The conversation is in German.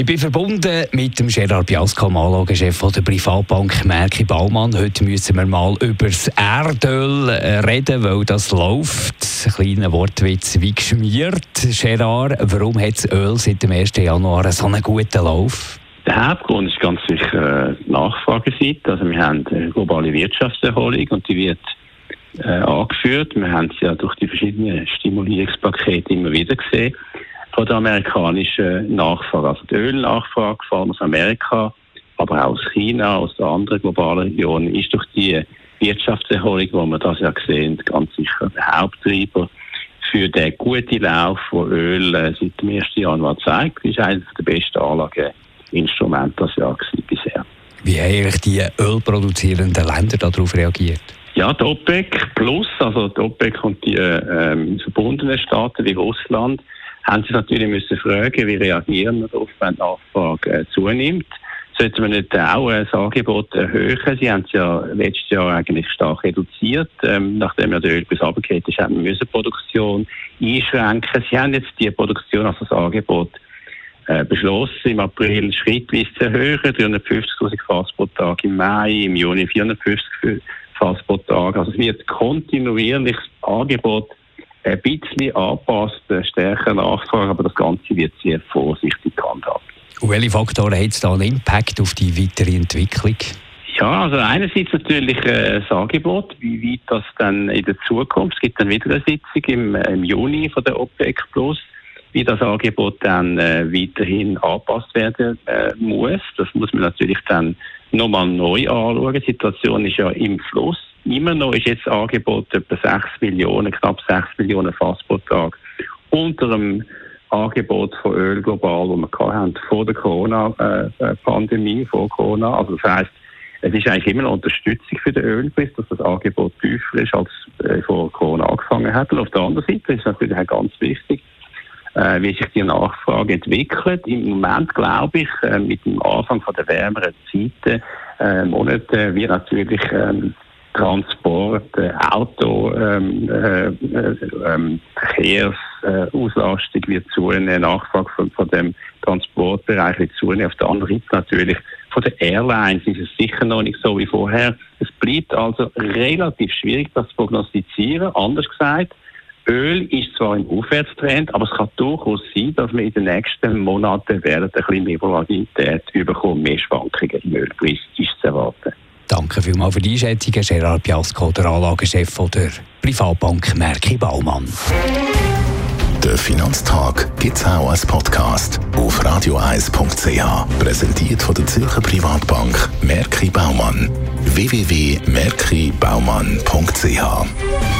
ich bin verbunden mit dem Gerard Biasco, Anlagechef der Privatbank Merki Baumann. Heute müssen wir mal über das Erdöl äh, reden, weil das läuft. Ein kleiner Wortwitz wie geschmiert. Gerard, warum hat das Öl seit dem 1. Januar so einen guten Lauf? Der Hauptgrund ist ganz sicher die Nachfrageseite. Also wir haben eine globale Wirtschaftserholung und die wird äh, angeführt. Wir haben es ja durch die verschiedenen Stimulierungspakete immer wieder gesehen von der amerikanischen Nachfrage. Also die Ölnachfrage vor allem aus Amerika, aber auch aus China, aus den anderen globalen Regionen, ist durch die Wirtschaftserholung, die wir das ja sehen, ganz sicher der Haupttreiber für den guten Lauf, den Öl äh, seit dem 1. Januar zeigt. Das ist eines der besten Anlageinstrumente das Jahr bisher. Wie haben eigentlich die ölproduzierenden Länder darauf reagiert? Ja, die OPEC Plus, also die OPEC und die äh, verbundenen Staaten wie Russland, haben sich natürlich müssen fragen, wie reagieren wir darauf, wenn die Nachfrage äh, zunimmt. Sollten wir nicht auch äh, das Angebot erhöhen? Sie haben es ja letztes Jahr eigentlich stark reduziert. Ähm, nachdem ja der Ölpreis runtergeht ist, haben wir müssen Produktion einschränken. Sie haben jetzt die Produktion, also das Angebot, äh, beschlossen, im April schrittweise zu erhöhen. 350.000 Fass pro Tag im Mai, im Juni 450 Fass pro Tag. Also es wird kontinuierlich das Angebot ein bisschen anpasst, stärker nachfragen, aber das Ganze wird sehr vorsichtig gehandhabt. Und welche Faktoren hat es da einen Impact auf die weitere Entwicklung? Ja, also einerseits natürlich äh, das Angebot, wie weit das dann in der Zukunft, es gibt dann wieder eine Sitzung im, im Juni von der OPEC Plus, wie das Angebot dann äh, weiterhin angepasst werden äh, muss. Das muss man natürlich dann nochmal neu anschauen. Die Situation ist ja im Fluss. Immer noch ist jetzt Angebot etwa 6 Millionen, knapp 6 Millionen Fass pro Tag unter dem Angebot von Öl global, das wir hatten vor der Corona-Pandemie, vor Corona. Also das heisst, es ist eigentlich immer eine Unterstützung für den Ölpreis, dass das Angebot tiefer ist, als äh, vor Corona angefangen hat. Und auf der anderen Seite ist es natürlich auch ganz wichtig, äh, wie sich die Nachfrage entwickelt. Im Moment glaube ich, äh, mit dem Anfang von der wärmeren Zeiten, äh, Monate, wird natürlich ähm, Transport, äh, Auto, ähm, äh, äh ähm, Verkehrsauslastung wird zunehmen, Nachfrage von, von dem Transportbereich wird zunehmen. Auf der anderen Seite natürlich von den Airlines ist es sicher noch nicht so wie vorher. Es bleibt also relativ schwierig, das zu prognostizieren. Anders gesagt, Öl ist zwar im Aufwärtstrend, aber es kann durchaus sein, dass wir in den nächsten Monaten werden ein bisschen mehr Volatilität überkommen, mehr Schwankungen im Ölpreis ist zu erwarten. Danke vielmals für die Einschätzung, Gerard Piasco, der Anlagechef der Privatbank Merki Baumann. Der Finanztag gibt es auch als Podcast auf radioeis.ch. Präsentiert von der Zürcher Privatbank Merki Baumann. www.merkibaumann.ch